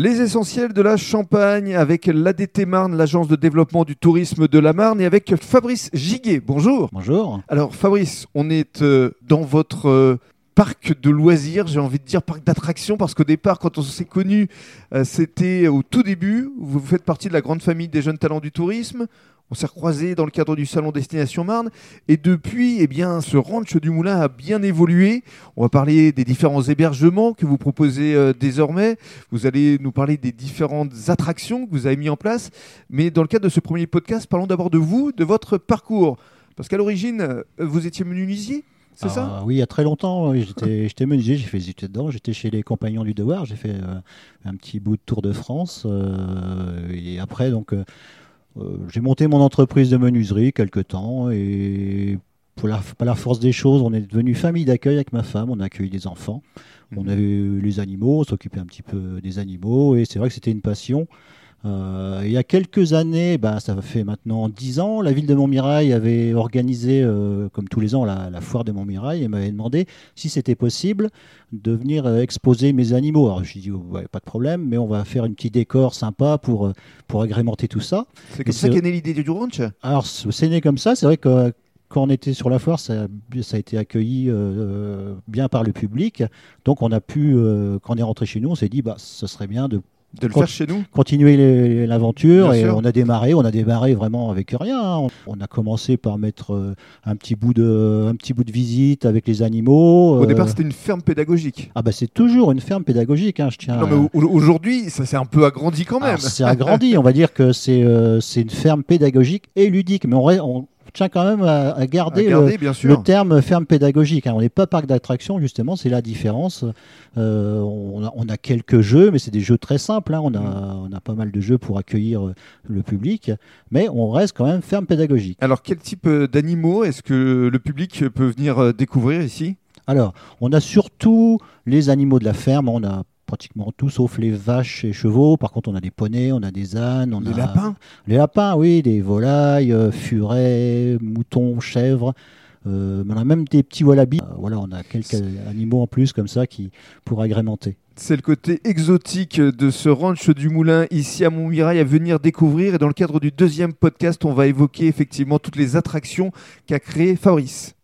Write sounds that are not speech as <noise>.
Les essentiels de la Champagne avec l'ADT Marne, l'agence de développement du tourisme de la Marne, et avec Fabrice Giguet. Bonjour. Bonjour. Alors Fabrice, on est euh, dans votre euh, parc de loisirs, j'ai envie de dire parc d'attractions, parce qu'au départ, quand on s'est connu, euh, c'était au tout début. Vous faites partie de la grande famille des jeunes talents du tourisme. On s'est recroisés dans le cadre du salon Destination Marne. Et depuis, eh bien, ce ranch du Moulin a bien évolué. On va parler des différents hébergements que vous proposez euh, désormais. Vous allez nous parler des différentes attractions que vous avez mis en place. Mais dans le cadre de ce premier podcast, parlons d'abord de vous, de votre parcours. Parce qu'à l'origine, euh, vous étiez menuisier c'est ça? Ah Oui, il y a très longtemps, <laughs> j'étais menuisier, j'ai fait des études dedans, j'étais chez les compagnons du devoir, j'ai fait euh, un petit bout de tour de France. et après, donc, euh, j'ai monté mon entreprise de menuiserie quelque temps et pour la, la force des choses, on est devenu famille d'accueil avec ma femme, on a accueilli des enfants, on mhm. avait les animaux, on s'occupait un petit peu des animaux et c'est vrai que c'était une passion. Euh, il y a quelques années, bah, ça fait maintenant dix ans, la ville de Montmirail avait organisé, euh, comme tous les ans, la, foire de Montmirail et m'avait demandé si c'était possible de venir euh, exposer mes animaux. Alors je dit, pas de problème, mais on va faire une petite décor sympa pour, pour agrémenter tout ça. C'est comme ça qu'est née l'idée du ranch? Alors c'est né comme ça, c'est vrai que quand on était sur la foire, ça, ça a été accueilli bien par le public. Donc on a pu, quand on est rentré chez nous, on s'est dit, bah, ce serait bien de de le faire chez nous Continuer l'aventure et on a démarré, on a démarré vraiment avec rien. Hein. On a commencé par mettre euh, un petit bout de, un petit bout de visite avec les animaux. Au départ, euh. c'était une ferme pédagogique. Ah bah c'est toujours une ferme pédagogique. Hein, je tiens. Non mais aujourd'hui, ça s'est un peu agrandi quand même. C'est agrandi. on va dire que c'est euh, c'est une ferme pédagogique et ludique, mais on, on tiens quand même à, garder, le, terme ferme pédagogique. Hein. On n'est pas parc d'attraction, justement, c'est la différence. Euh, on, a, quelques jeux, mais c'est des jeux très simples. Hein. On, a, mm. on, a, pas mal de jeux pour accueillir euh, le public, mais on reste quand même ferme pédagogique. Alors, quel type euh, d'animaux est-ce que le public peut venir découvrir ici? Alors, on a surtout les animaux de la ferme. On a pratiquement tout sauf les vaches et chevaux. Par contre, on a des poneys, on a des ânes, on les lapins? Les lapins, oui, des volailles, euh, furets, moutons, chèvres. Euh, on a même des petits wallabies. Euh, voilà, on a quelques animaux en plus comme ça qui pour agrémenter. C'est le côté exotique de ce ranch du Moulin ici à Montmirail à venir découvrir. Et dans le cadre du deuxième podcast, on va évoquer effectivement toutes les attractions qu'a créé Fabrice.